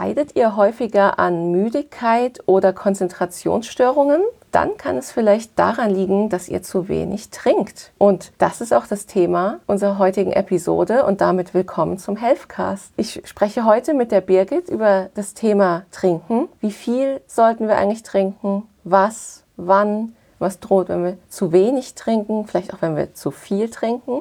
Leidet ihr häufiger an Müdigkeit oder Konzentrationsstörungen? Dann kann es vielleicht daran liegen, dass ihr zu wenig trinkt. Und das ist auch das Thema unserer heutigen Episode und damit willkommen zum Healthcast. Ich spreche heute mit der Birgit über das Thema Trinken. Wie viel sollten wir eigentlich trinken? Was? Wann? Was droht, wenn wir zu wenig trinken? Vielleicht auch, wenn wir zu viel trinken?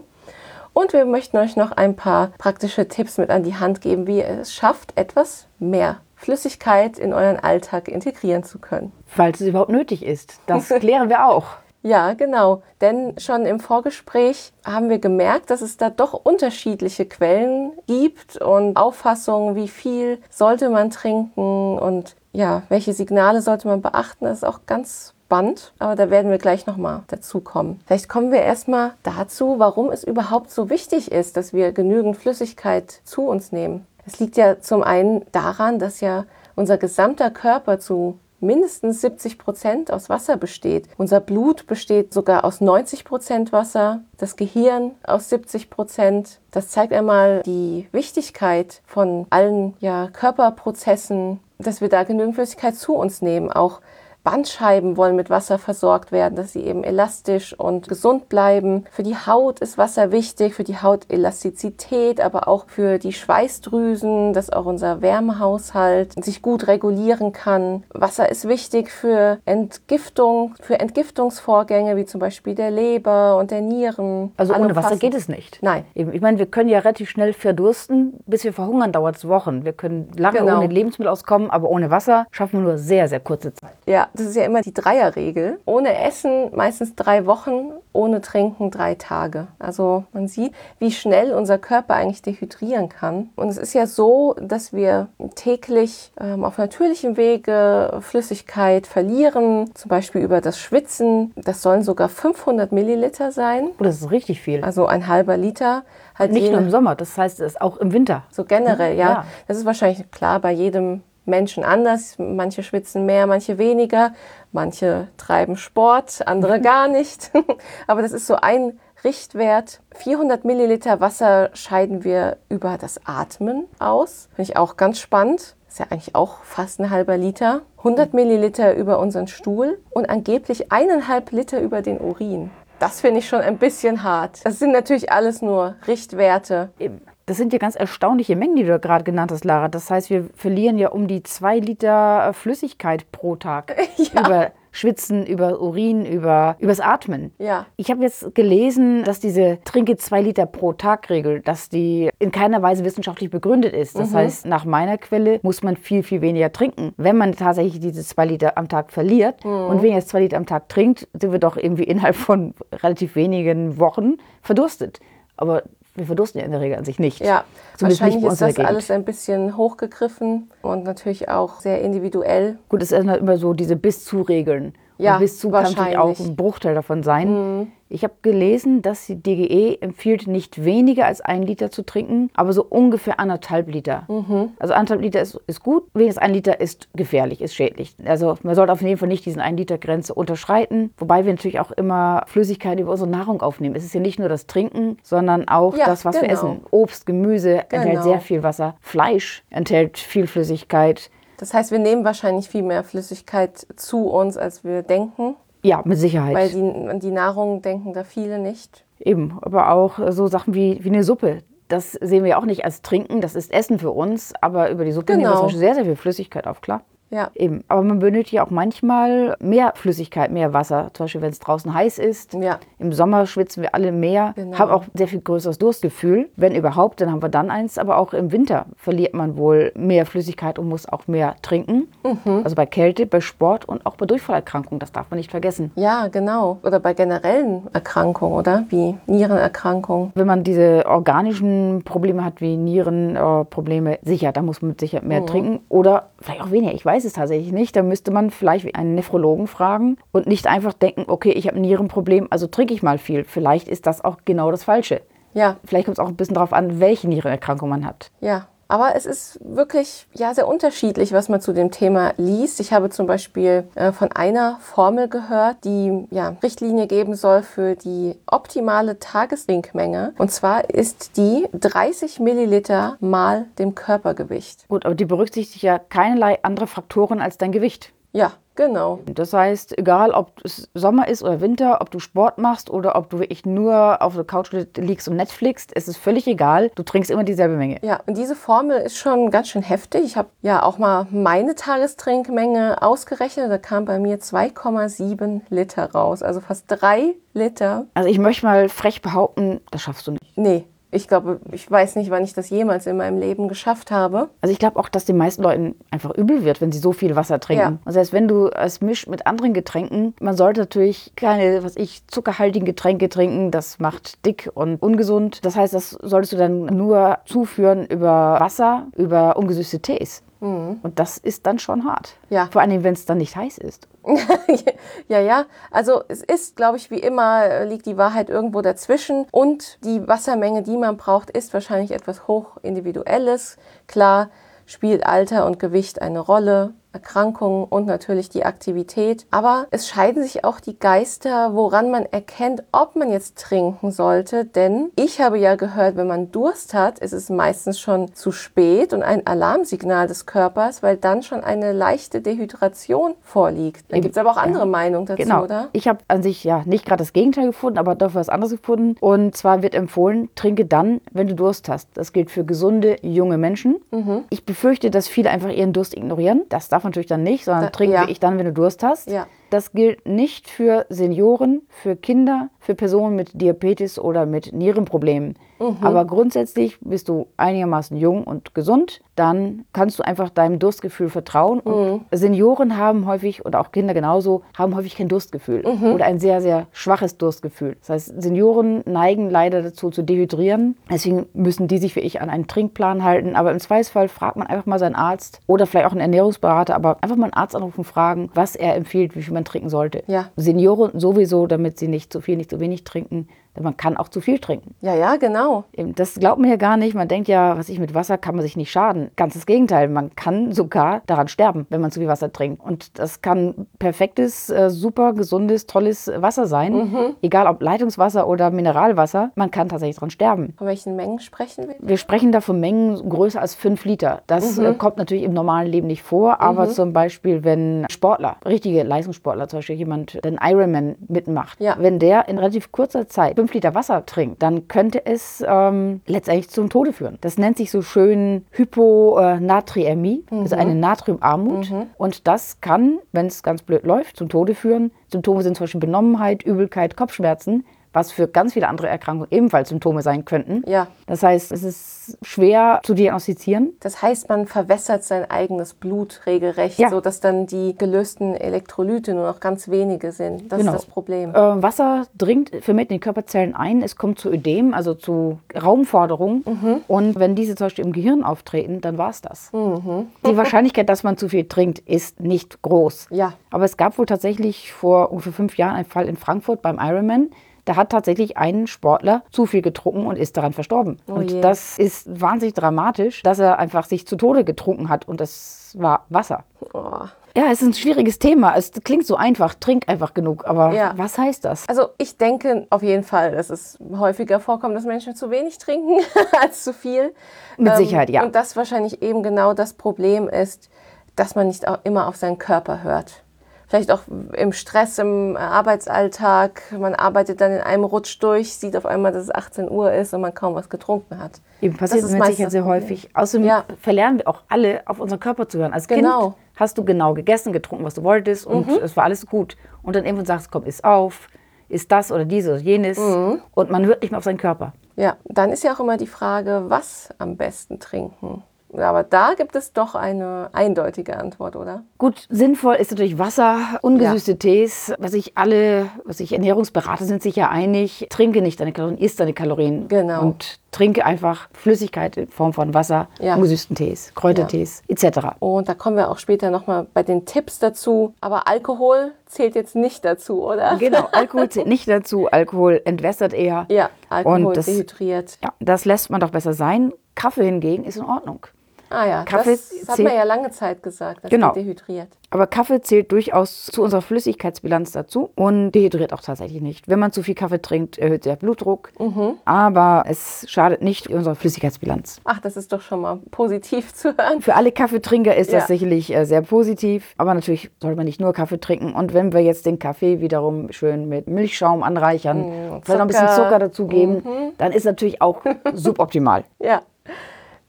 Und wir möchten euch noch ein paar praktische Tipps mit an die Hand geben, wie ihr es schafft, etwas mehr Flüssigkeit in euren Alltag integrieren zu können. Falls es überhaupt nötig ist. Das klären wir auch. Ja, genau. Denn schon im Vorgespräch haben wir gemerkt, dass es da doch unterschiedliche Quellen gibt und Auffassungen, wie viel sollte man trinken und ja, welche Signale sollte man beachten. Das ist auch ganz spannend, aber da werden wir gleich nochmal dazu kommen. Vielleicht kommen wir erstmal dazu, warum es überhaupt so wichtig ist, dass wir genügend Flüssigkeit zu uns nehmen. Es liegt ja zum einen daran, dass ja unser gesamter Körper zu mindestens 70 Prozent aus Wasser besteht. Unser Blut besteht sogar aus 90 Prozent Wasser, das Gehirn aus 70 Prozent. Das zeigt einmal die Wichtigkeit von allen ja, Körperprozessen, dass wir da genügend Flüssigkeit zu uns nehmen. Auch Bandscheiben wollen mit Wasser versorgt werden, dass sie eben elastisch und gesund bleiben. Für die Haut ist Wasser wichtig, für die Hautelastizität, aber auch für die Schweißdrüsen, dass auch unser Wärmehaushalt sich gut regulieren kann. Wasser ist wichtig für Entgiftung, für Entgiftungsvorgänge wie zum Beispiel der Leber und der Nieren. Also ohne Wasser geht es nicht. Nein. Ich meine, wir können ja relativ schnell verdursten, bis wir verhungern dauert es Wochen. Wir können lange genau. ohne Lebensmittel auskommen, aber ohne Wasser schaffen wir nur sehr, sehr kurze Zeit. Ja, das ist ja immer die Dreierregel. Ohne Essen meistens drei Wochen, ohne Trinken drei Tage. Also man sieht, wie schnell unser Körper eigentlich dehydrieren kann. Und es ist ja so, dass wir täglich ähm, auf natürlichem Wege Flüssigkeit verlieren, zum Beispiel über das Schwitzen. Das sollen sogar 500 Milliliter sein. Oh, das ist richtig viel. Also ein halber Liter. Halt Nicht nur im Sommer, das heißt, es ist auch im Winter. So generell, ja. ja. Das ist wahrscheinlich klar bei jedem Menschen anders. Manche schwitzen mehr, manche weniger. Manche treiben Sport, andere gar nicht. Aber das ist so ein Richtwert. 400 Milliliter Wasser scheiden wir über das Atmen aus. Finde ich auch ganz spannend. Ist ja eigentlich auch fast ein halber Liter. 100 Milliliter über unseren Stuhl und angeblich eineinhalb Liter über den Urin. Das finde ich schon ein bisschen hart. Das sind natürlich alles nur Richtwerte. Eben. Das sind ja ganz erstaunliche Mengen, die du gerade genannt hast, Lara. Das heißt, wir verlieren ja um die zwei Liter äh, Flüssigkeit pro Tag. Ja. Über Schwitzen, über Urin, über übers Atmen. Ja. Ich habe jetzt gelesen, dass diese Trinke zwei Liter pro Tag Regel, dass die in keiner Weise wissenschaftlich begründet ist. Das mhm. heißt, nach meiner Quelle muss man viel, viel weniger trinken. Wenn man tatsächlich diese zwei Liter am Tag verliert mhm. und weniger als zwei Liter am Tag trinkt, sind wir doch irgendwie innerhalb von relativ wenigen Wochen verdurstet. Aber wir verdursten ja in der Regel an sich nicht. Ja, Zumindest wahrscheinlich nicht ist das alles ein bisschen hochgegriffen und natürlich auch sehr individuell. Gut, es sind halt immer so diese Bis-zu-Regeln. Ja, und bis zu kann natürlich auch ein Bruchteil davon sein. Mhm. Ich habe gelesen, dass die DGE empfiehlt, nicht weniger als ein Liter zu trinken, aber so ungefähr anderthalb Liter. Mhm. Also anderthalb Liter ist, ist gut, wenigstens ein Liter ist gefährlich, ist schädlich. Also man sollte auf jeden Fall nicht diesen ein Liter Grenze unterschreiten, wobei wir natürlich auch immer Flüssigkeit über unsere Nahrung aufnehmen. Es ist ja nicht nur das Trinken, sondern auch ja, das, was genau. wir essen. Obst, Gemüse genau. enthält sehr viel Wasser, Fleisch enthält viel Flüssigkeit. Das heißt, wir nehmen wahrscheinlich viel mehr Flüssigkeit zu uns, als wir denken. Ja, mit Sicherheit. Weil die, an die Nahrung denken da viele nicht. Eben, aber auch so Sachen wie, wie eine Suppe. Das sehen wir auch nicht als Trinken, das ist Essen für uns, aber über die Suppe genau. nehmen wir genau. sehr, sehr viel Flüssigkeit auf, klar. Ja. Eben. Aber man benötigt ja auch manchmal mehr Flüssigkeit, mehr Wasser. Zum Beispiel, wenn es draußen heiß ist. Ja. Im Sommer schwitzen wir alle mehr, genau. haben auch sehr viel größeres Durstgefühl. Wenn überhaupt, dann haben wir dann eins. Aber auch im Winter verliert man wohl mehr Flüssigkeit und muss auch mehr trinken. Mhm. Also bei Kälte, bei Sport und auch bei Durchfallerkrankungen. Das darf man nicht vergessen. Ja, genau. Oder bei generellen Erkrankungen, oder? Wie Nierenerkrankungen. Wenn man diese organischen Probleme hat, wie Nierenprobleme, sicher, da muss man sicher mehr mhm. trinken. Oder vielleicht auch weniger. Ich weiß weiß es tatsächlich nicht. Da müsste man vielleicht einen Nephrologen fragen und nicht einfach denken, okay, ich habe ein Nierenproblem, also trinke ich mal viel. Vielleicht ist das auch genau das Falsche. Ja. Vielleicht kommt es auch ein bisschen darauf an, welche Nierenerkrankung man hat. Ja. Aber es ist wirklich ja sehr unterschiedlich, was man zu dem Thema liest. Ich habe zum Beispiel äh, von einer Formel gehört, die ja Richtlinie geben soll für die optimale Tagestrinkmenge. Und zwar ist die 30 Milliliter mal dem Körpergewicht. Gut, aber die berücksichtigt ja keinerlei andere Faktoren als dein Gewicht. Ja, Genau. Das heißt, egal ob es Sommer ist oder Winter, ob du Sport machst oder ob du wirklich nur auf der Couch liegst und Netflix, es ist völlig egal. Du trinkst immer dieselbe Menge. Ja, und diese Formel ist schon ganz schön heftig. Ich habe ja auch mal meine Tagestrinkmenge ausgerechnet. Da kam bei mir 2,7 Liter raus. Also fast drei Liter. Also ich möchte mal frech behaupten, das schaffst du nicht. Nee, ich glaube, ich weiß nicht, wann ich das jemals in meinem Leben geschafft habe. Also ich glaube auch, dass den meisten Leuten einfach übel wird, wenn sie so viel Wasser trinken. Ja. Das heißt, wenn du es mischt mit anderen Getränken, man sollte natürlich keine, was ich, zuckerhaltigen Getränke trinken. Das macht dick und ungesund. Das heißt, das solltest du dann nur zuführen über Wasser, über ungesüßte Tees. Mhm. Und das ist dann schon hart. Ja. Vor allem, wenn es dann nicht heiß ist. ja, ja. Also es ist, glaube ich, wie immer, liegt die Wahrheit irgendwo dazwischen. Und die Wassermenge, die man braucht, ist wahrscheinlich etwas hochindividuelles. Klar spielt Alter und Gewicht eine Rolle. Erkrankungen und natürlich die Aktivität. Aber es scheiden sich auch die Geister, woran man erkennt, ob man jetzt trinken sollte. Denn ich habe ja gehört, wenn man Durst hat, ist es meistens schon zu spät und ein Alarmsignal des Körpers, weil dann schon eine leichte Dehydration vorliegt. Da gibt es aber auch andere ja. Meinungen dazu, genau. oder? Ich habe an sich ja nicht gerade das Gegenteil gefunden, aber dafür was anderes gefunden. Und zwar wird empfohlen, trinke dann, wenn du Durst hast. Das gilt für gesunde, junge Menschen. Mhm. Ich befürchte, dass viele einfach ihren Durst ignorieren. Das darf natürlich dann nicht, sondern da, trinke ja. ich dann, wenn du Durst hast. Ja. Das gilt nicht für Senioren, für Kinder, für Personen mit Diabetes oder mit Nierenproblemen. Mhm. Aber grundsätzlich bist du einigermaßen jung und gesund, dann kannst du einfach deinem Durstgefühl vertrauen. Mhm. Senioren haben häufig, oder auch Kinder genauso, haben häufig kein Durstgefühl mhm. oder ein sehr, sehr schwaches Durstgefühl. Das heißt, Senioren neigen leider dazu zu dehydrieren. Deswegen müssen die sich wie ich an einen Trinkplan halten. Aber im Zweifelsfall fragt man einfach mal seinen Arzt oder vielleicht auch einen Ernährungsberater, aber einfach mal einen Arzt anrufen, fragen, was er empfiehlt, wie viel man trinken sollte. Ja. Senioren sowieso, damit sie nicht zu viel, nicht zu wenig trinken. Man kann auch zu viel trinken. Ja, ja, genau. Das glaubt man ja gar nicht. Man denkt ja, was ich mit Wasser kann man sich nicht schaden. Ganz das Gegenteil. Man kann sogar daran sterben, wenn man zu viel Wasser trinkt. Und das kann perfektes, äh, super gesundes, tolles Wasser sein. Mhm. Egal ob Leitungswasser oder Mineralwasser. Man kann tatsächlich daran sterben. Von welchen Mengen sprechen wir? Wir sprechen da von Mengen größer als fünf Liter. Das mhm. Äh, kommt natürlich im normalen Leben nicht vor. Aber mhm. zum Beispiel, wenn Sportler, richtige Leistungssportler, zum Beispiel jemand, der einen Ironman mitmacht, ja. wenn der in relativ kurzer Zeit fünf Liter Wasser trinkt, dann könnte es ähm, letztendlich zum Tode führen. Das nennt sich so schön Hyponatriämie, mhm. also eine Natriumarmut. Mhm. Und das kann, wenn es ganz blöd läuft, zum Tode führen. Symptome sind zum Beispiel Benommenheit, Übelkeit, Kopfschmerzen was für ganz viele andere Erkrankungen ebenfalls Symptome sein könnten. Ja. Das heißt, es ist schwer zu diagnostizieren. Das heißt, man verwässert sein eigenes Blut regelrecht, ja. sodass dann die gelösten Elektrolyte nur noch ganz wenige sind. Das genau. ist das Problem. Äh, Wasser dringt vermehrt in die Körperzellen ein. Es kommt zu Ödem, also zu Raumforderungen. Mhm. Und wenn diese zum Beispiel im Gehirn auftreten, dann war es das. Mhm. Die Wahrscheinlichkeit, dass man zu viel trinkt, ist nicht groß. Ja. Aber es gab wohl tatsächlich vor ungefähr fünf Jahren einen Fall in Frankfurt beim Ironman da hat tatsächlich ein Sportler zu viel getrunken und ist daran verstorben. Oh und das ist wahnsinnig dramatisch, dass er einfach sich zu Tode getrunken hat und das war Wasser. Oh. Ja, es ist ein schwieriges Thema. Es klingt so einfach, trink einfach genug. Aber ja. was heißt das? Also ich denke auf jeden Fall, dass es häufiger vorkommt, dass Menschen zu wenig trinken als zu viel. Mit ähm, Sicherheit, ja. Und das wahrscheinlich eben genau das Problem ist, dass man nicht immer auf seinen Körper hört vielleicht auch im Stress im Arbeitsalltag. Man arbeitet dann in einem Rutsch durch, sieht auf einmal, dass es 18 Uhr ist und man kaum was getrunken hat. Eben passiert das, das sicher sehr häufig. Außerdem ja. verlernen wir auch alle, auf unseren Körper zu hören. Als genau. Kind hast du genau gegessen, getrunken, was du wolltest und mhm. es war alles gut. Und dann irgendwann sagst du, komm, iss auf, ist das oder dieses oder jenes. Mhm. Und man hört nicht mehr auf seinen Körper. Ja, dann ist ja auch immer die Frage, was am besten trinken. Aber da gibt es doch eine eindeutige Antwort, oder? Gut, sinnvoll ist natürlich Wasser, ungesüßte ja. Tees. Was ich alle, was ich Ernährungsberater sind sich ja einig, trinke nicht deine Kalorien, isst deine Kalorien. Genau. Und trinke einfach Flüssigkeit in Form von Wasser, ja. ungesüßten Tees, Kräutertees ja. etc. Und da kommen wir auch später nochmal bei den Tipps dazu. Aber Alkohol zählt jetzt nicht dazu, oder? Genau, Alkohol zählt nicht dazu. Alkohol entwässert eher. Ja, Alkohol und das, dehydriert. Ja, das lässt man doch besser sein Kaffee hingegen ist in Ordnung. Ah ja, Kaffee das, das hat man ja lange Zeit gesagt, dass genau. dehydriert. Aber Kaffee zählt durchaus zu unserer Flüssigkeitsbilanz dazu und dehydriert auch tatsächlich nicht. Wenn man zu viel Kaffee trinkt, erhöht der Blutdruck, mhm. aber es schadet nicht unserer Flüssigkeitsbilanz. Ach, das ist doch schon mal positiv zu hören. Für alle Kaffeetrinker ist ja. das sicherlich äh, sehr positiv, aber natürlich sollte man nicht nur Kaffee trinken. Und wenn wir jetzt den Kaffee wiederum schön mit Milchschaum anreichern, mhm, vielleicht noch ein bisschen Zucker dazugeben, mhm. dann ist natürlich auch suboptimal. Ja.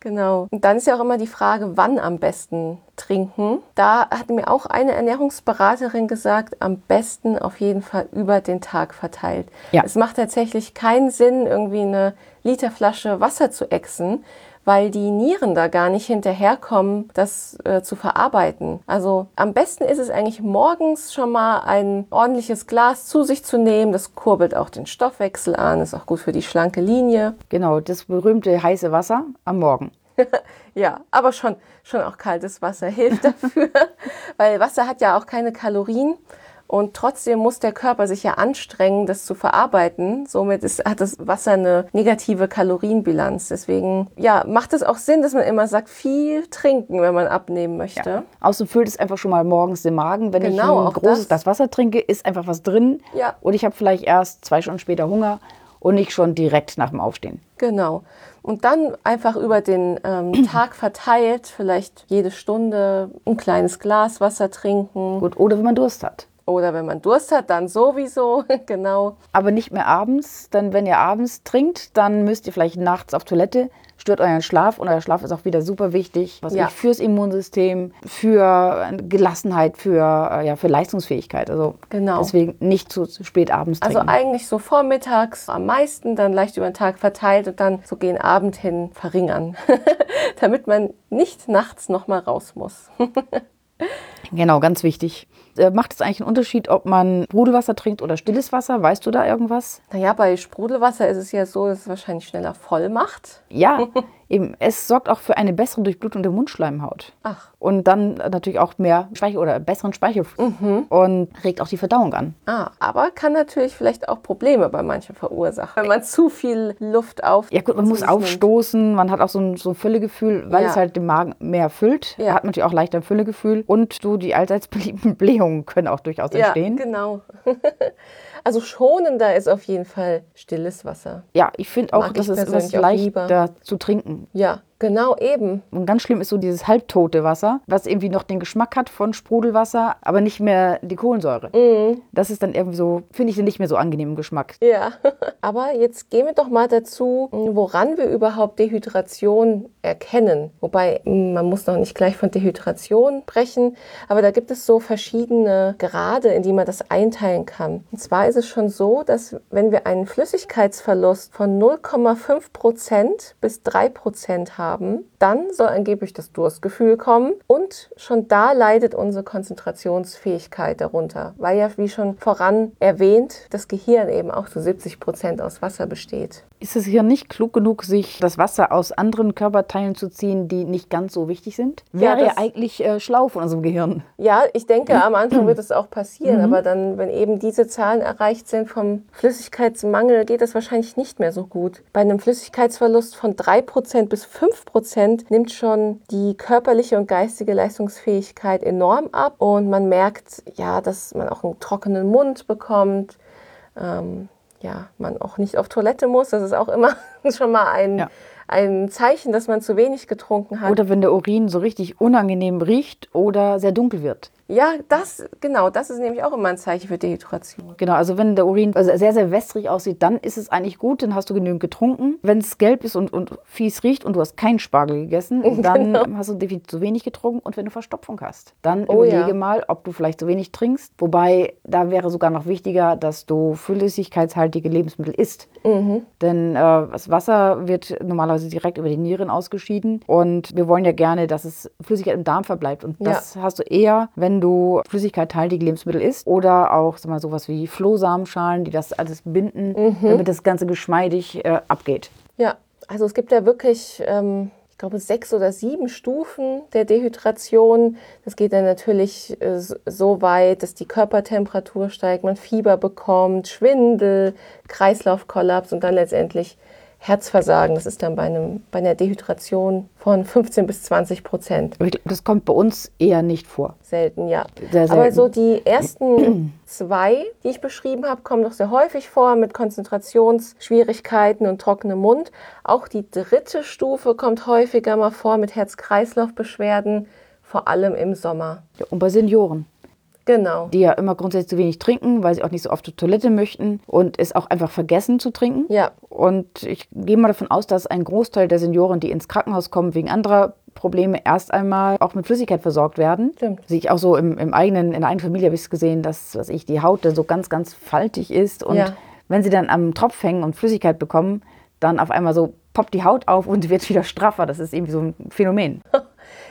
Genau. Und dann ist ja auch immer die Frage, wann am besten trinken. Da hat mir auch eine Ernährungsberaterin gesagt, am besten auf jeden Fall über den Tag verteilt. Ja. Es macht tatsächlich keinen Sinn, irgendwie eine Literflasche Wasser zu exen, weil die Nieren da gar nicht hinterherkommen, das äh, zu verarbeiten. Also am besten ist es eigentlich morgens schon mal ein ordentliches Glas zu sich zu nehmen. Das kurbelt auch den Stoffwechsel an, ist auch gut für die schlanke Linie. Genau, das berühmte heiße Wasser am Morgen. ja, aber schon, schon auch kaltes Wasser hilft dafür, weil Wasser hat ja auch keine Kalorien. Und trotzdem muss der Körper sich ja anstrengen, das zu verarbeiten. Somit ist, hat das Wasser eine negative Kalorienbilanz. Deswegen ja, macht es auch Sinn, dass man immer sagt, viel trinken, wenn man abnehmen möchte. Ja. Außerdem füllt es einfach schon mal morgens den Magen. Wenn genau, ich ein großes das. Glas Wasser trinke, ist einfach was drin. Ja. Und ich habe vielleicht erst zwei Stunden später Hunger und nicht schon direkt nach dem Aufstehen. Genau. Und dann einfach über den ähm, Tag verteilt, vielleicht jede Stunde ein kleines Glas Wasser trinken. Gut, oder wenn man Durst hat. Oder wenn man Durst hat, dann sowieso, genau. Aber nicht mehr abends, denn wenn ihr abends trinkt, dann müsst ihr vielleicht nachts auf Toilette, stört euren Schlaf und euer Schlaf ist auch wieder super wichtig, was ja. fürs Immunsystem, für Gelassenheit, für, äh, ja, für Leistungsfähigkeit. Also genau. deswegen nicht zu, zu spät abends also trinken. Also eigentlich so vormittags am meisten, dann leicht über den Tag verteilt und dann so gegen Abend hin verringern, damit man nicht nachts nochmal raus muss. genau, ganz wichtig. Äh, macht es eigentlich einen Unterschied, ob man Sprudelwasser trinkt oder stilles Wasser? Weißt du da irgendwas? Naja, bei Sprudelwasser ist es ja so, dass es wahrscheinlich schneller voll macht. Ja, Eben, es sorgt auch für eine bessere Durchblutung der Mundschleimhaut. Ach. Und dann natürlich auch mehr Speichel oder besseren Speichelfluss mhm. und regt auch die Verdauung an. Ah, aber kann natürlich vielleicht auch Probleme bei manchen verursachen, wenn man zu viel Luft auf. Ja gut, man muss aufstoßen, man hat auch so ein, so ein Füllegefühl, weil ja. es halt den Magen mehr füllt. Ja. Hat man natürlich auch leichter ein Füllegefühl und so die allseits beliebten Blähungen können auch durchaus entstehen. Ja, genau. Also schonender ist auf jeden Fall stilles Wasser. Ja, ich finde auch, das ist etwas leichter zu trinken. Ja, Genau, eben. Und ganz schlimm ist so dieses halbtote Wasser, was irgendwie noch den Geschmack hat von Sprudelwasser, aber nicht mehr die Kohlensäure. Mm. Das ist dann irgendwie so, finde ich, nicht mehr so angenehm im Geschmack. Ja, aber jetzt gehen wir doch mal dazu, woran wir überhaupt Dehydration erkennen. Wobei, man muss noch nicht gleich von Dehydration sprechen, aber da gibt es so verschiedene Grade, in die man das einteilen kann. Und zwar ist es schon so, dass wenn wir einen Flüssigkeitsverlust von 0,5 Prozent bis 3 Prozent haben, haben, dann soll angeblich das Durstgefühl kommen und schon da leidet unsere Konzentrationsfähigkeit darunter, weil ja, wie schon voran erwähnt, das Gehirn eben auch zu 70 Prozent aus Wasser besteht. Ist es hier nicht klug genug, sich das Wasser aus anderen Körperteilen zu ziehen, die nicht ganz so wichtig sind? Wäre ja, ja eigentlich äh, schlau von unserem Gehirn. Ja, ich denke, am Anfang wird es auch passieren, mhm. aber dann, wenn eben diese Zahlen erreicht sind vom Flüssigkeitsmangel, geht das wahrscheinlich nicht mehr so gut. Bei einem Flüssigkeitsverlust von 3% bis 5% nimmt schon die körperliche und geistige Leistungsfähigkeit enorm ab und man merkt, ja, dass man auch einen trockenen Mund bekommt. Ähm, ja, man auch nicht auf Toilette muss. Das ist auch immer schon mal ein, ja ein Zeichen, dass man zu wenig getrunken hat. Oder wenn der Urin so richtig unangenehm riecht oder sehr dunkel wird. Ja, das, genau, das ist nämlich auch immer ein Zeichen für Dehydration. Genau, also wenn der Urin also sehr, sehr wässrig aussieht, dann ist es eigentlich gut, dann hast du genügend getrunken. Wenn es gelb ist und, und fies riecht und du hast keinen Spargel gegessen, dann genau. hast du definitiv zu wenig getrunken. Und wenn du Verstopfung hast, dann oh, überlege ja. mal, ob du vielleicht zu wenig trinkst. Wobei, da wäre sogar noch wichtiger, dass du flüssigkeitshaltige Lebensmittel isst. Mhm. Denn äh, das Wasser wird normalerweise direkt über die Nieren ausgeschieden. Und wir wollen ja gerne, dass es Flüssigkeit im Darm verbleibt. Und das ja. hast du eher, wenn du flüssigkeithaltige Lebensmittel isst oder auch sag mal, sowas wie Flohsamenschalen, die das alles binden, mhm. damit das Ganze geschmeidig äh, abgeht. Ja, also es gibt ja wirklich, ähm, ich glaube, sechs oder sieben Stufen der Dehydration. Das geht dann natürlich äh, so weit, dass die Körpertemperatur steigt, man Fieber bekommt, Schwindel, Kreislaufkollaps und dann letztendlich Herzversagen. Das ist dann bei, einem, bei einer Dehydration von 15 bis 20 Prozent. Das kommt bei uns eher nicht vor. Selten, ja. Sehr selten. Aber so die ersten zwei, die ich beschrieben habe, kommen doch sehr häufig vor mit Konzentrationsschwierigkeiten und trockenem Mund. Auch die dritte Stufe kommt häufiger mal vor mit Herz-Kreislauf-Beschwerden, vor allem im Sommer. Ja, und bei Senioren. Genau. Die ja immer grundsätzlich zu wenig trinken, weil sie auch nicht so oft zur Toilette möchten und es auch einfach vergessen zu trinken. Ja. Und ich gehe mal davon aus, dass ein Großteil der Senioren, die ins Krankenhaus kommen wegen anderer Probleme erst einmal auch mit Flüssigkeit versorgt werden. Stimmt. Sehe ich auch so im, im eigenen, in der eigenen Familie habe ich es gesehen, dass was ich, die Haut dann so ganz, ganz faltig ist. Und ja. wenn sie dann am Tropf hängen und Flüssigkeit bekommen, dann auf einmal so poppt die Haut auf und wird wieder straffer. Das ist irgendwie so ein Phänomen.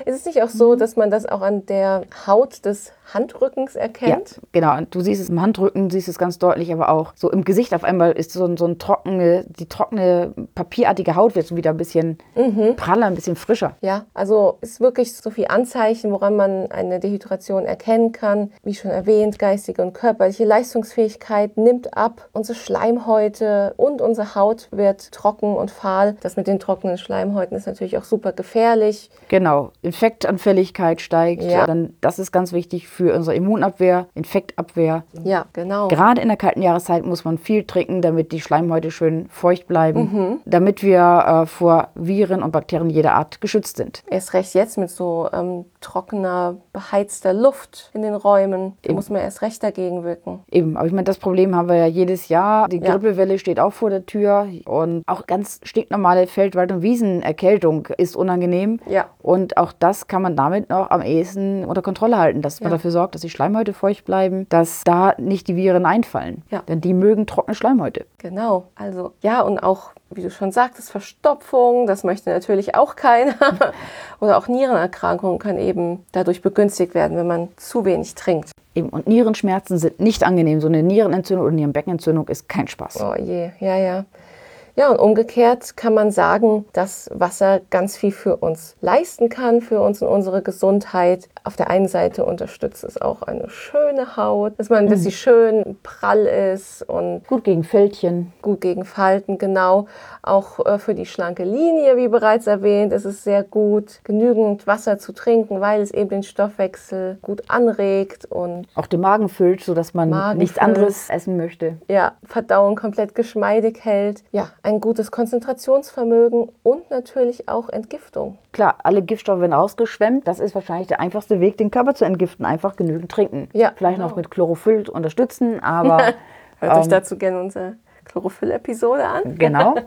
Ist es nicht auch so, dass man das auch an der Haut des Handrückens erkennt? Ja, genau. Und du siehst es im Handrücken, siehst es ganz deutlich, aber auch so im Gesicht auf einmal ist so ein, so ein trockene, die trockene, papierartige Haut wird so wieder ein bisschen mhm. praller, ein bisschen frischer. Ja, also ist wirklich so viel Anzeichen, woran man eine Dehydration erkennen kann. Wie schon erwähnt, geistige und körperliche Leistungsfähigkeit nimmt ab. Unsere Schleimhäute und unsere Haut wird trocken und fahl. Das mit den trockenen Schleimhäuten ist natürlich auch super gefährlich. Genau. Infektanfälligkeit steigt. Ja. Dann, das ist ganz wichtig für unsere Immunabwehr, Infektabwehr. Ja, genau. Gerade in der kalten Jahreszeit muss man viel trinken, damit die Schleimhäute schön feucht bleiben, mhm. damit wir äh, vor Viren und Bakterien jeder Art geschützt sind. Erst recht jetzt mit so ähm, trockener, beheizter Luft in den Räumen. Da muss man erst recht dagegen wirken. Eben, aber ich meine, das Problem haben wir ja jedes Jahr. Die Grippewelle ja. steht auch vor der Tür und auch ganz stinknormale Feldwald- und Wiesenerkältung ist unangenehm. Ja. Und auch das kann man damit noch am ehesten unter Kontrolle halten, dass ja. man dafür sorgt, dass die Schleimhäute feucht bleiben, dass da nicht die Viren einfallen. Ja. Denn die mögen trockene Schleimhäute. Genau, also ja, und auch wie du schon sagtest, Verstopfung, das möchte natürlich auch keiner. Oder auch Nierenerkrankungen können eben dadurch begünstigt werden, wenn man zu wenig trinkt. Eben, und Nierenschmerzen sind nicht angenehm. So eine Nierenentzündung oder Nierenbeckenentzündung ist kein Spaß. Oh je, ja, ja. Ja, und umgekehrt kann man sagen, dass Wasser ganz viel für uns leisten kann, für uns und unsere Gesundheit. Auf der einen Seite unterstützt es auch eine schöne Haut, dass man, mhm. dass sie schön prall ist und gut gegen Fältchen, gut gegen Falten, genau. Auch äh, für die schlanke Linie, wie bereits erwähnt, ist es sehr gut, genügend Wasser zu trinken, weil es eben den Stoffwechsel gut anregt und auch den Magen füllt, sodass man Magen nichts füllt. anderes essen möchte. Ja, Verdauung komplett geschmeidig hält. Ja, ein gutes Konzentrationsvermögen und natürlich auch Entgiftung. Klar, alle Giftstoffe werden ausgeschwemmt. Das ist wahrscheinlich der einfachste Weg, den Körper zu entgiften. Einfach genügend trinken. Ja, Vielleicht genau. noch mit Chlorophyll unterstützen, aber. Hört ähm, euch dazu gerne unsere Chlorophyll-Episode an. Genau.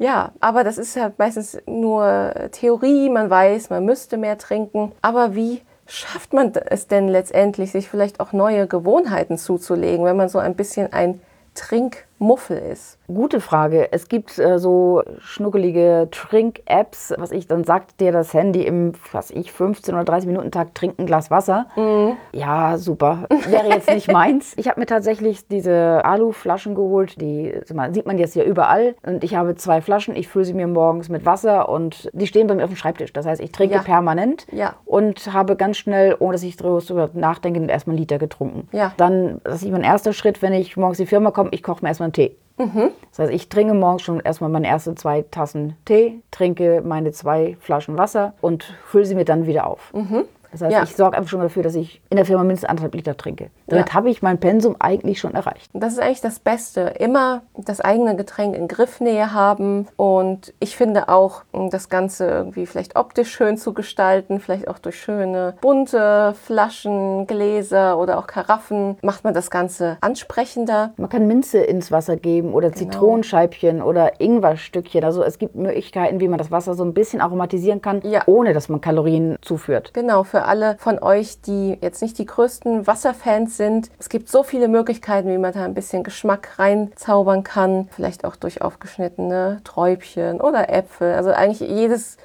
Ja, aber das ist ja meistens nur Theorie. Man weiß, man müsste mehr trinken. Aber wie schafft man es denn letztendlich, sich vielleicht auch neue Gewohnheiten zuzulegen, wenn man so ein bisschen ein Trinkmuffel ist? Gute Frage. Es gibt äh, so schnuckelige Trink-Apps, was ich, dann sagt dir das Handy im, was ich, 15 oder 30 Minuten Tag trinkt ein Glas Wasser. Mhm. Ja, super. Wäre jetzt nicht meins. Ich habe mir tatsächlich diese Aluflaschen geholt, die sieht man jetzt ja überall. Und ich habe zwei Flaschen, ich fülle sie mir morgens mit Wasser und die stehen bei mir auf dem Schreibtisch. Das heißt, ich trinke ja. permanent ja. und habe ganz schnell, ohne dass ich darüber nachdenke, erstmal einen Liter getrunken. Ja. Dann, das ist mein erster Schritt, wenn ich morgens in die Firma komme, ich koche mir erstmal einen Tee. Mhm. Das heißt, ich trinke morgens schon erstmal meine ersten zwei Tassen Tee, trinke meine zwei Flaschen Wasser und fülle sie mir dann wieder auf. Mhm. Das heißt, ja. ich sorge einfach schon dafür, dass ich in der Firma mindestens anderthalb Liter trinke. Damit ja. habe ich mein Pensum eigentlich schon erreicht. Das ist eigentlich das Beste. Immer das eigene Getränk in Griffnähe haben. Und ich finde auch, das Ganze irgendwie vielleicht optisch schön zu gestalten, vielleicht auch durch schöne bunte Flaschen, Gläser oder auch Karaffen, macht man das Ganze ansprechender. Man kann Minze ins Wasser geben oder genau. Zitronenscheibchen oder Ingwerstückchen. Also es gibt Möglichkeiten, wie man das Wasser so ein bisschen aromatisieren kann, ja. ohne dass man Kalorien zuführt. Genau, für für alle von euch, die jetzt nicht die größten Wasserfans sind. Es gibt so viele Möglichkeiten, wie man da ein bisschen Geschmack reinzaubern kann. Vielleicht auch durch aufgeschnittene Träubchen oder Äpfel. Also eigentlich jedes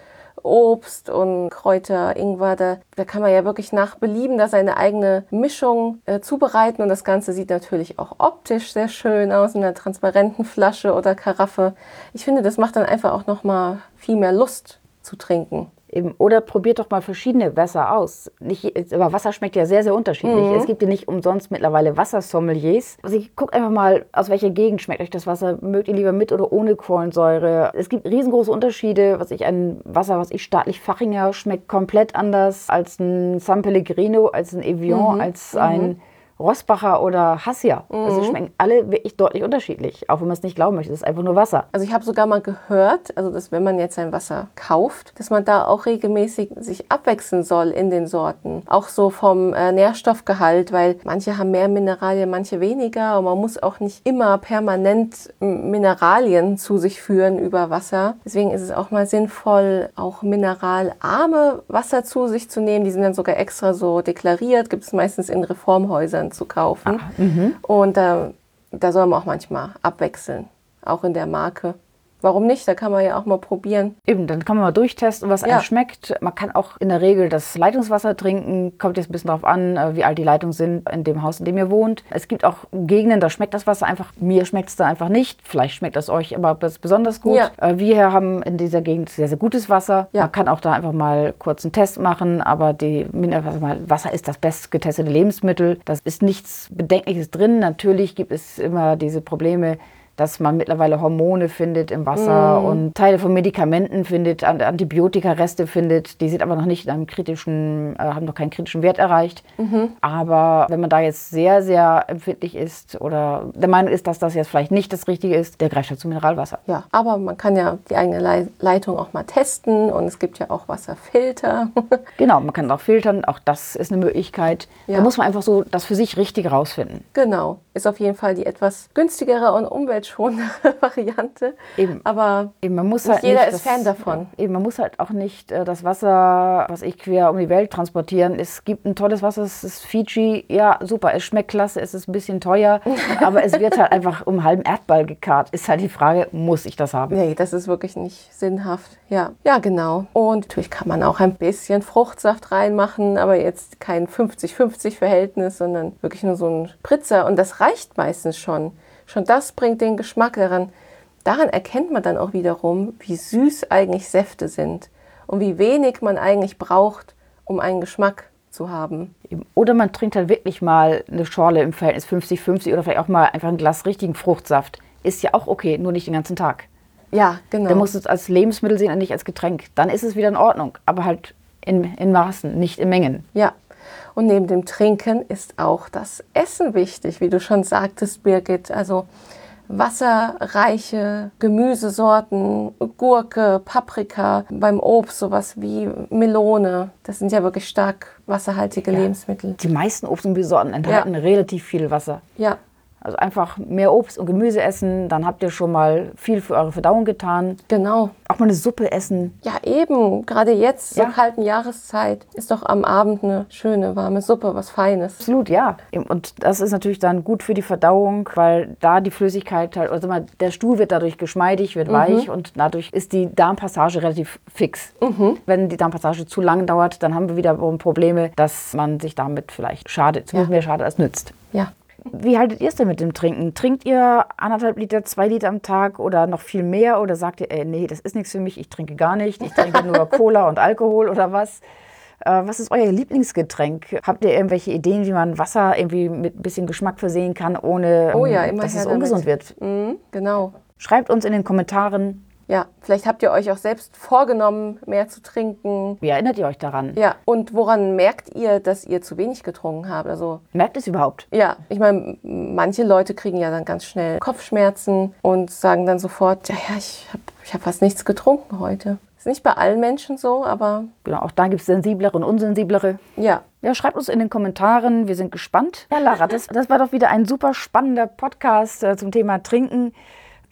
Obst und Kräuter, Ingwer, da, da kann man ja wirklich nach Belieben da seine eigene Mischung äh, zubereiten und das Ganze sieht natürlich auch optisch sehr schön aus in einer transparenten Flasche oder Karaffe. Ich finde, das macht dann einfach auch noch mal viel mehr Lust zu trinken. Eben. Oder probiert doch mal verschiedene Wasser aus. Nicht, aber Wasser schmeckt ja sehr, sehr unterschiedlich. Mhm. Es gibt ja nicht umsonst mittlerweile Wassersommeliers. Also ich gucke einfach mal, aus welcher Gegend schmeckt euch das Wasser. Mögt ihr lieber mit oder ohne Kohlensäure? Es gibt riesengroße Unterschiede. Was ich ein Wasser, was ich staatlich Fachinger, schmeckt komplett anders als ein San Pellegrino, als ein Evian, mhm. als ein Rosbacher oder Hassia. Also mhm. Also schmecken alle wirklich deutlich unterschiedlich, auch wenn man es nicht glauben möchte. Es ist einfach nur Wasser. Also ich habe sogar mal gehört, also dass wenn man jetzt ein Wasser kauft, dass man da auch regelmäßig sich abwechseln soll in den Sorten. Auch so vom äh, Nährstoffgehalt, weil manche haben mehr Mineralien, manche weniger. Und man muss auch nicht immer permanent Mineralien zu sich führen über Wasser. Deswegen ist es auch mal sinnvoll, auch mineralarme Wasser zu sich zu nehmen. Die sind dann sogar extra so deklariert, gibt es meistens in Reformhäusern zu kaufen. Ah, mhm. und äh, da soll man auch manchmal abwechseln, auch in der Marke. Warum nicht? Da kann man ja auch mal probieren. Eben, dann kann man mal durchtesten, was ja. einem schmeckt. Man kann auch in der Regel das Leitungswasser trinken. Kommt jetzt ein bisschen darauf an, äh, wie alt die Leitungen sind in dem Haus, in dem ihr wohnt. Es gibt auch Gegenden, da schmeckt das Wasser einfach. Mir schmeckt es da einfach nicht. Vielleicht schmeckt es euch aber besonders gut. Ja. Äh, wir hier haben in dieser Gegend sehr, sehr gutes Wasser. Ja. Man kann auch da einfach mal kurz einen Test machen. Aber die Wasser ist das best getestete Lebensmittel. Das ist nichts Bedenkliches drin. Natürlich gibt es immer diese Probleme, dass man mittlerweile Hormone findet im Wasser mm. und Teile von Medikamenten findet, Antibiotikareste findet. Die sind aber noch nicht in einem kritischen, äh, haben noch keinen kritischen Wert erreicht. Mhm. Aber wenn man da jetzt sehr, sehr empfindlich ist oder der Meinung ist, dass das jetzt vielleicht nicht das Richtige ist, der greift halt zu Mineralwasser. Ja, aber man kann ja die eigene Leitung auch mal testen und es gibt ja auch Wasserfilter. genau, man kann auch filtern, auch das ist eine Möglichkeit. Ja. Da muss man einfach so das für sich richtig rausfinden. Genau, ist auf jeden Fall die etwas günstigere und umwelt umweltschonende Variante. Eben. Aber eben, man muss halt jeder ist das, Fan davon. Eben, man muss halt auch nicht äh, das Wasser, was ich quer um die Welt transportieren. Es gibt ein tolles Wasser, es ist Fiji. Ja, super, es schmeckt klasse, es ist ein bisschen teuer, aber es wird halt einfach um halben Erdball gekarrt. Ist halt die Frage, muss ich das haben? Nee, das ist wirklich nicht sinnhaft. Ja, ja, genau. Und natürlich kann man auch ein bisschen Fruchtsaft reinmachen, aber jetzt kein 50-50-Verhältnis, sondern wirklich nur so ein Spritzer. Und das reicht meistens schon. Schon das bringt den Geschmack daran. Daran erkennt man dann auch wiederum, wie süß eigentlich Säfte sind und wie wenig man eigentlich braucht, um einen Geschmack zu haben. Oder man trinkt halt wirklich mal eine Schorle im Verhältnis 50-50 oder vielleicht auch mal einfach ein Glas richtigen Fruchtsaft. Ist ja auch okay, nur nicht den ganzen Tag. Ja, genau. Dann musst du es als Lebensmittel sehen und nicht als Getränk. Dann ist es wieder in Ordnung, aber halt in, in Maßen, nicht in Mengen. Ja, und neben dem Trinken ist auch das Essen wichtig, wie du schon sagtest, Birgit. Also wasserreiche Gemüsesorten, Gurke, Paprika, beim Obst sowas wie Melone. Das sind ja wirklich stark wasserhaltige ja. Lebensmittel. Die meisten Obst- und Gemüsesorten enthalten ja. relativ viel Wasser. Ja, also einfach mehr Obst und Gemüse essen, dann habt ihr schon mal viel für eure Verdauung getan. Genau. Auch mal eine Suppe essen. Ja, eben. Gerade jetzt, ja. zur kalten Jahreszeit, ist doch am Abend eine schöne, warme Suppe, was Feines. Absolut, ja. Und das ist natürlich dann gut für die Verdauung, weil da die Flüssigkeit halt, also mal, der Stuhl wird dadurch geschmeidig, wird mhm. weich und dadurch ist die Darmpassage relativ fix. Mhm. Wenn die Darmpassage zu lang dauert, dann haben wir wiederum Probleme, dass man sich damit vielleicht schadet, zumindest ja. mehr schadet als nützt. Ja. Wie haltet ihr es denn mit dem Trinken? Trinkt ihr anderthalb Liter, zwei Liter am Tag oder noch viel mehr? Oder sagt ihr, ey, nee, das ist nichts für mich, ich trinke gar nicht, ich trinke nur Cola und Alkohol oder was? Äh, was ist euer Lieblingsgetränk? Habt ihr irgendwelche Ideen, wie man Wasser irgendwie mit ein bisschen Geschmack versehen kann, ohne oh ja, ähm, dass es ungesund damit. wird? Mhm, genau. Schreibt uns in den Kommentaren, ja, vielleicht habt ihr euch auch selbst vorgenommen, mehr zu trinken. Wie erinnert ihr euch daran? Ja, und woran merkt ihr, dass ihr zu wenig getrunken habt? Also merkt es überhaupt? Ja, ich meine, manche Leute kriegen ja dann ganz schnell Kopfschmerzen und sagen dann sofort, ja, ja, ich habe ich hab fast nichts getrunken heute. Ist nicht bei allen Menschen so, aber. Genau, auch da gibt es sensiblere und unsensiblere. Ja. Ja, schreibt uns in den Kommentaren, wir sind gespannt. Ja, Lara, das, das war doch wieder ein super spannender Podcast äh, zum Thema Trinken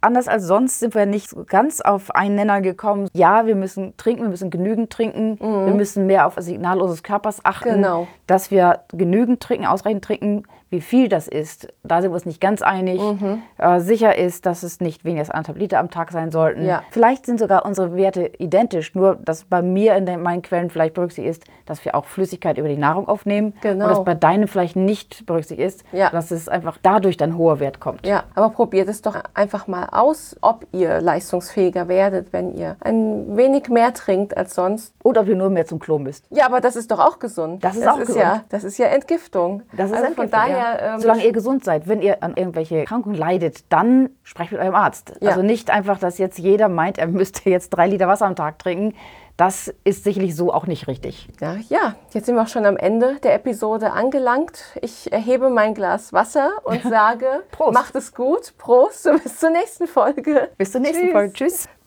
anders als sonst sind wir nicht ganz auf einen Nenner gekommen. Ja, wir müssen trinken, wir müssen genügend trinken, mhm. wir müssen mehr auf das Signal unseres Körpers achten, genau. dass wir genügend trinken, ausreichend trinken. Wie viel das ist, da sind wir uns nicht ganz einig. Mhm. Äh, sicher ist, dass es nicht weniger als anderthalb Liter am Tag sein sollten. Ja. Vielleicht sind sogar unsere Werte identisch, nur dass bei mir in den, meinen Quellen vielleicht berücksichtigt ist, dass wir auch Flüssigkeit über die Nahrung aufnehmen. Genau. Und dass bei deinem vielleicht nicht berücksichtigt ist, ja. dass es einfach dadurch dann hoher Wert kommt. Ja, aber probiert es doch einfach mal aus, ob ihr leistungsfähiger werdet, wenn ihr ein wenig mehr trinkt als sonst. Oder ob ihr nur mehr zum Klo müsst. Ja, aber das ist doch auch gesund. Das ist das auch ist gesund. Ja, das ist ja Entgiftung. Das ist also Entgiftung, von daher, ja. ähm, Solange ihr gesund seid, wenn ihr an irgendwelche Erkrankungen leidet, dann sprecht mit eurem Arzt. Ja. Also nicht einfach, dass jetzt jeder meint, er müsste jetzt drei Liter Wasser am Tag trinken. Das ist sicherlich so auch nicht richtig. Ja, ja, jetzt sind wir auch schon am Ende der Episode angelangt. Ich erhebe mein Glas Wasser und sage, Prost. macht es gut. Prost und bis zur nächsten Folge. Bis zur nächsten Tschüss. Folge. Tschüss.